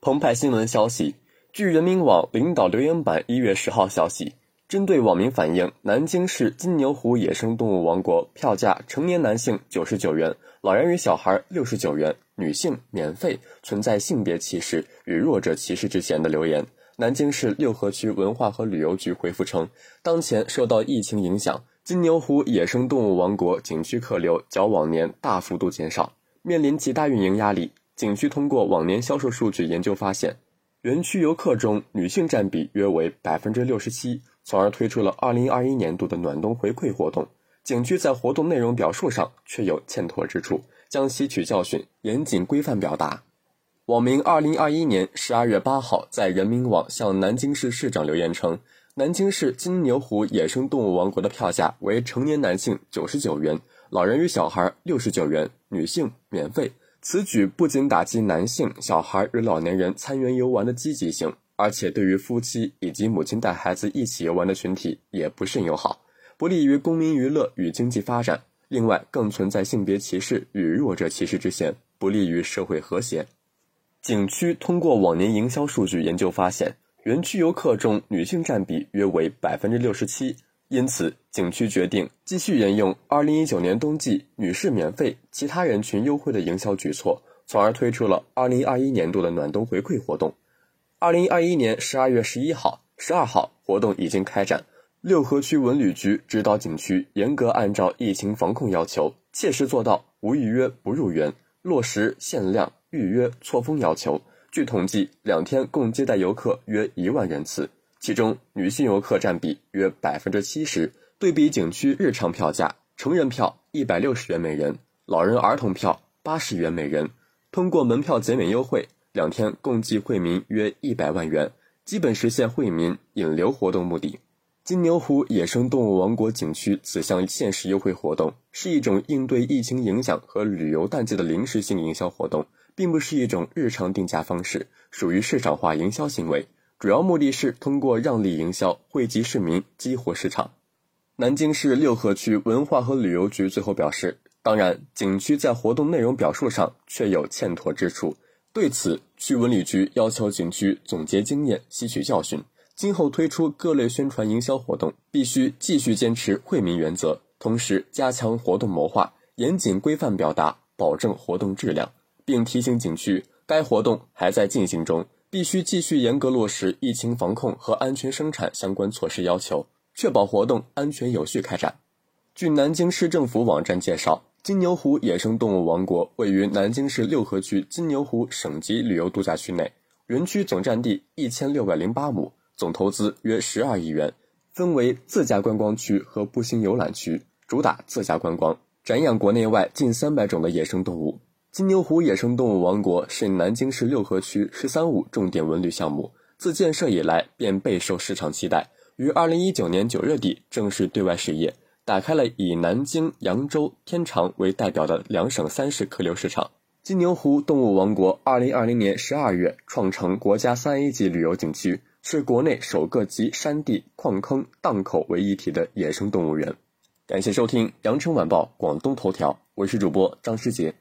澎湃新闻消息，据人民网领导留言板一月十号消息，针对网民反映南京市金牛湖野生动物王国票价成年男性九十九元，老人与小孩六十九元，女性免费存在性别歧视与弱者歧视之嫌的留言，南京市六合区文化和旅游局回复称，当前受到疫情影响，金牛湖野生动物王国景区客流较往年大幅度减少，面临极大运营压力。景区通过往年销售数据研究发现，园区游客中女性占比约为百分之六十七，从而推出了二零二一年度的暖冬回馈活动。景区在活动内容表述上却有欠妥之处，将吸取教训，严谨规范表达。网民二零二一年十二月八号在人民网向南京市市长留言称，南京市金牛湖野生动物王国的票价为成年男性九十九元，老人与小孩六十九元，女性免费。此举不仅打击男性、小孩与老年人参园游玩的积极性，而且对于夫妻以及母亲带孩子一起游玩的群体也不甚友好，不利于公民娱乐与经济发展。另外，更存在性别歧视与弱者歧视之嫌，不利于社会和谐。景区通过往年营销数据研究发现，园区游客中女性占比约为百分之六十七。因此，景区决定继续沿用2019年冬季女士免费、其他人群优惠的营销举措，从而推出了2021年度的暖冬回馈活动。2021年12月11号、12号活动已经开展，六合区文旅局指导景区严格按照疫情防控要求，切实做到无预约不入园，落实限量预约错峰要求。据统计，两天共接待游客约一万人次。其中，女性游客占比约百分之七十。对比景区日常票价，成人票一百六十元每人，老人儿童票八十元每人。通过门票减免优惠，两天共计惠民约一百万元，基本实现惠民引流活动目的。金牛湖野生动物王国景区此项限时优惠活动，是一种应对疫情影响和旅游淡季的临时性营销活动，并不是一种日常定价方式，属于市场化营销行为。主要目的是通过让利营销惠及市民，激活市场。南京市六合区文化和旅游局最后表示，当然，景区在活动内容表述上确有欠妥之处，对此，区文旅局要求景区总结经验，吸取教训，今后推出各类宣传营销活动，必须继续坚持惠民原则，同时加强活动谋划，严谨规范表达，保证活动质量，并提醒景区，该活动还在进行中。必须继续严格落实疫情防控和安全生产相关措施要求，确保活动安全有序开展。据南京市政府网站介绍，金牛湖野生动物王国位于南京市六合区金牛湖省级旅游度假区内，园区总占地一千六百零八亩，总投资约十二亿元，分为自驾观光区和步行游览区，主打自驾观光，展养国内外近三百种的野生动物。金牛湖野生动物王国是南京市六合区“十三五”重点文旅项目，自建设以来便备受市场期待。于二零一九年九月底正式对外试业，打开了以南京、扬州、天长为代表的两省三市客流市场。金牛湖动物王国二零二零年十二月创成国家三 A 级旅游景区，是国内首个集山地、矿坑、档口为一体的野生动物园。感谢收听《羊城晚报·广东头条》，我是主播张世杰。